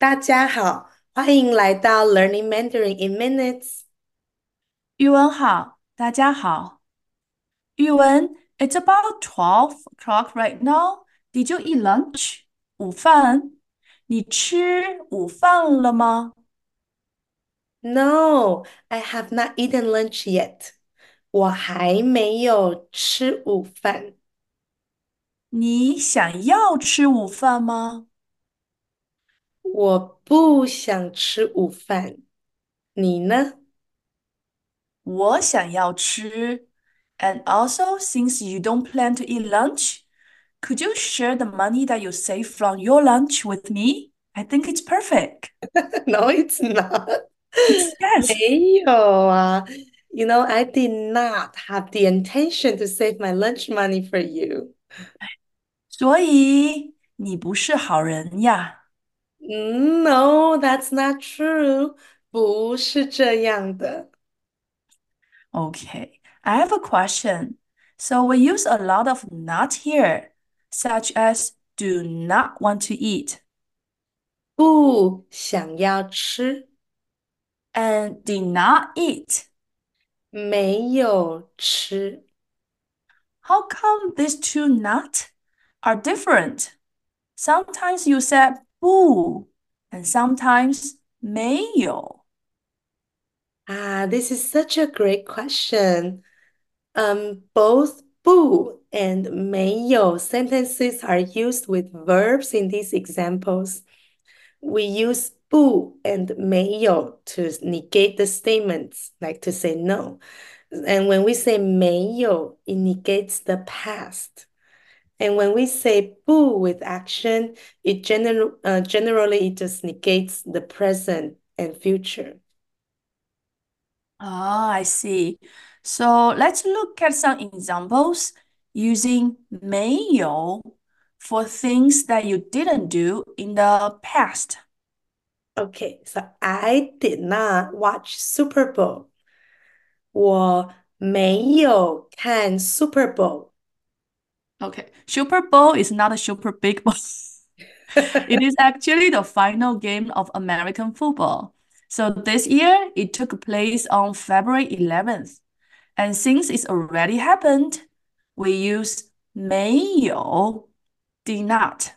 大家好，欢迎来到 Learning Mandarin in Minutes。语文好，大家好。语文，It's about twelve o'clock right now. Did you eat lunch? 午饭，你吃午饭了吗？No, I have not eaten lunch yet. 我还没有吃午饭。你想要吃午饭吗？我不想吃午饭。你呢？我想要吃。And also, since you don't plan to eat lunch, could you share the money that you save from your lunch with me? I think it's perfect. No, it's not. It's yes. 没有啊。You know, I did not have the intention to save my lunch money for you. 所以你不是好人呀。 No, that's not true. 不是这样的。Okay, I have a question. So we use a lot of not here, such as do not want to eat 不想要吃， and did not eat. 没有吃。 How come these two not are different? Sometimes you said boo and sometimes 没有. Ah, this is such a great question. Um, both 不 and 没有 sentences are used with verbs in these examples. We use 不 and 没有 to negate the statements, like to say no. And when we say 没有, it negates the past. And when we say 不 with action, it gener uh, generally it just negates the present and future. Ah, I see. So let's look at some examples using 没有 for things that you didn't do in the past. Okay, so I did not watch Super Bowl. 我没有看 Super Bowl. Okay, Super Bowl is not a super big bowl. It is actually the final game of American football. So this year it took place on February 11th. And since it's already happened, we use 没有 did not.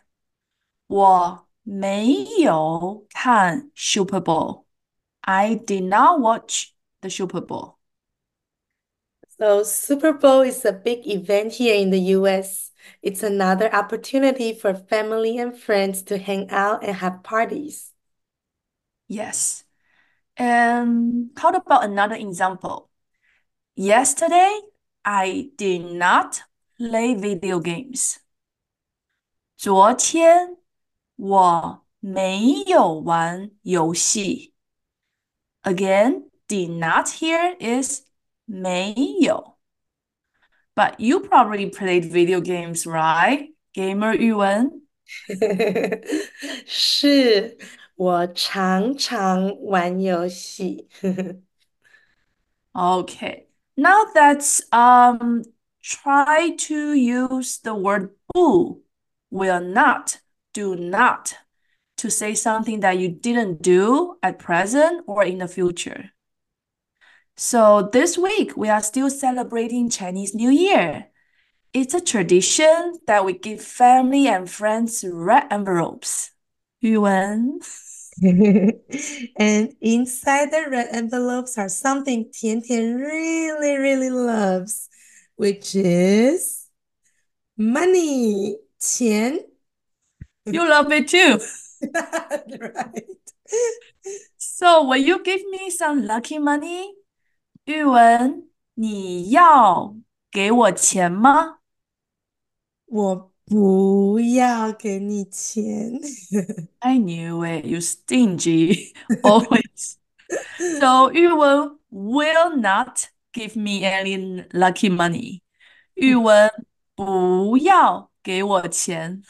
我没有看 Super Bowl. I did not watch the Super Bowl. So Super Bowl is a big event here in the US. It's another opportunity for family and friends to hang out and have parties. Yes. And how about another example? Yesterday, I did not play video games. 昨天我没有玩游戏。Again, did not here is 没有。But you probably played video games, right? Gamer 玉文 是，我常常玩游戏。Okay, now that's um try to use the word "不" will not, do not to say something that you didn't do at present or in the future. So this week, we are still celebrating Chinese New Year. It's a tradition that we give family and friends red envelopes. Yuan. and inside the red envelopes are something Tian Tian really, really loves, which is money. Tian. You love it too. right. So, will you give me some lucky money? 玉文，你要给我钱吗？我不要给你钱。 I knew it, you stingy, always. So 玉文 will not give me any lucky money. 玉文不要给我钱。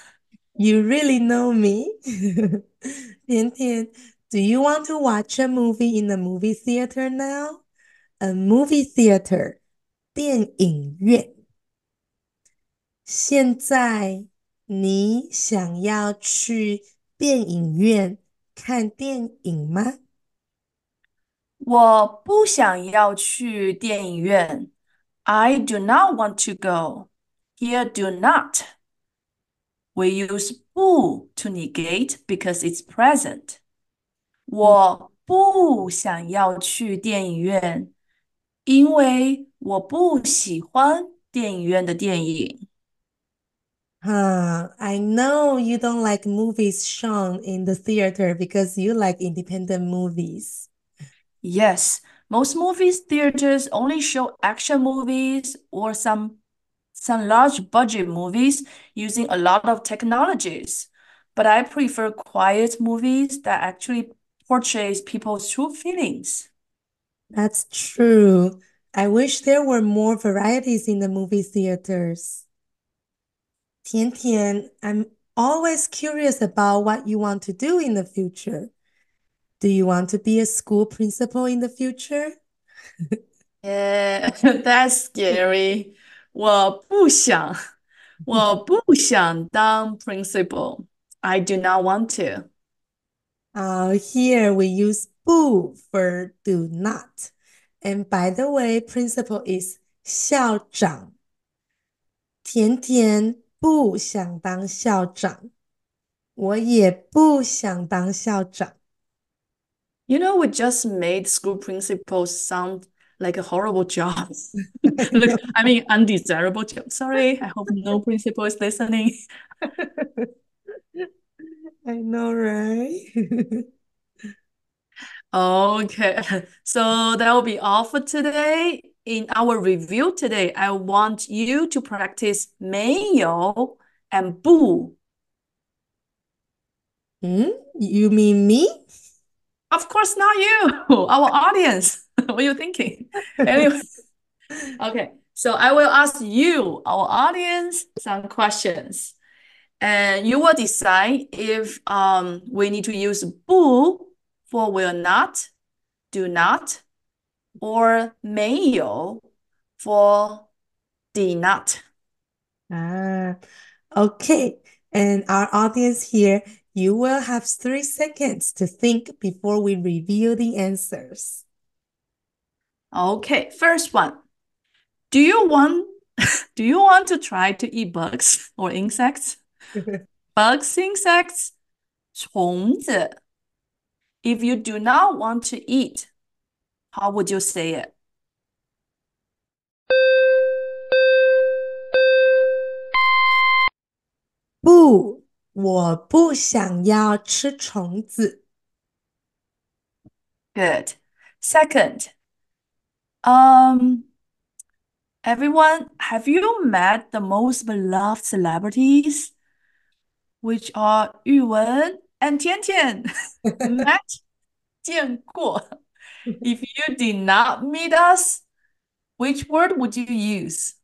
You really know me. 甜甜, do you want to watch a movie in the movie theater now? A movie theater, 电影院。现在你想要去电影院 看电影吗？我不想要去电影院。I do not want to go. Here, do not. We use 不 to negate because it's present. 我不想要去电影院， 因为我不喜欢电影院的电影。Huh, I know you don't like movies shown in the theater because you like independent movies. Yes, most movies theaters only show action movies or some some large budget movies using a lot of technologies. But I prefer quiet movies that actually portrays people's true feelings. That's true. I wish there were more varieties in the movie theaters. Tian Tian, I'm always curious about what you want to do in the future. Do you want to be a school principal in the future? Yeah, that's scary. 我不想，我不想当 principal. I do not want to. Uh, here we use 不 for do not. And by the way, principal is 校长。甜甜不想当校长，我也不想当校长。 You know, we just made school principals sound like a horrible job. Look, I mean, undesirable job. Sorry, I hope no principal is listening. I know, right? Okay, so that will be all for today. In our review today, I want you to practice 没有 and 不. Hmm? You mean me? Of course, not you, our audience. What are you thinking? Anyway, okay, so I will ask you, our audience, some questions. And you will decide if um, we need to use bu for will not, do not, or 没有 for did not. Ah, okay. And our audience here, you will have three seconds to think before we reveal the answers. Okay, first one. Do you want do you want to try to eat bugs or insects? Bugs, insects, 虫子. If you do not want to eat, how would you say it? 不，我不想要吃虫子。 Good. Second, um, everyone, have you met the most beloved celebrities, which are Yu Wen and Tian Tian? Met, 见过. If you did not meet us, which word would you use?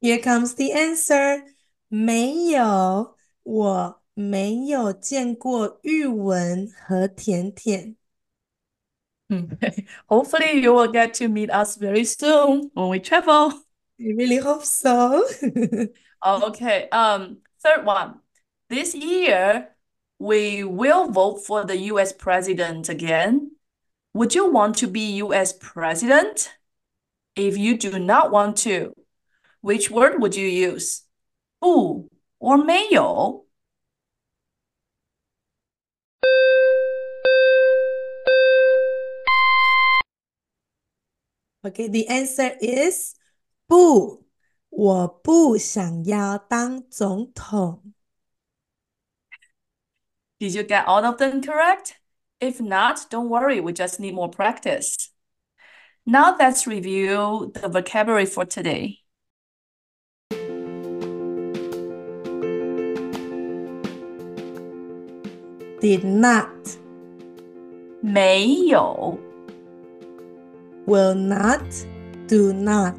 Here comes the answer. 没有，我没有见过玉文和甜甜。 Okay. Hopefully, you will get to meet us very soon when we travel. We really hope so. Oh, okay. Um, third one. This year, we will vote for the US president again. Would you want to be US president? If you do not want to, which word would you use? 不 or 没有? Okay, the answer is 不，我不想要当总统。 Did you get all of them correct? If not, don't worry, we just need more practice. Now let's review the vocabulary for today. Did not, 没有 will not, do not.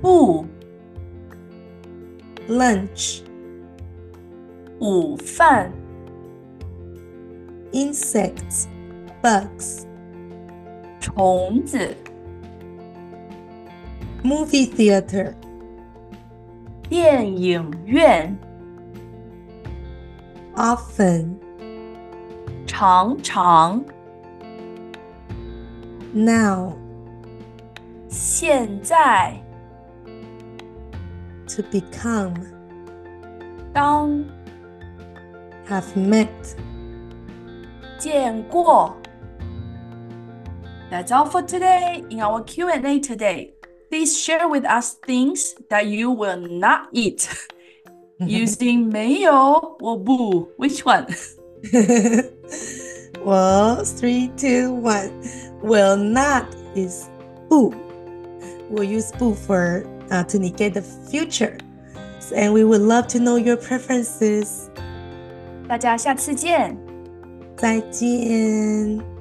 不 Lunch, 午饭 insects, bugs. 虫子 Movie theater. 电影院。Often. 常常。 now 现在 to become 当 have met 见过 That's all for today in our Q&A today. Please share with us things that you will not eat using 没有 or 不. Which one? well, three, two, one. Will not is 不. We'll use 不 for uh, to negate the future. And we would love to know your preferences. 大家下次见。再见。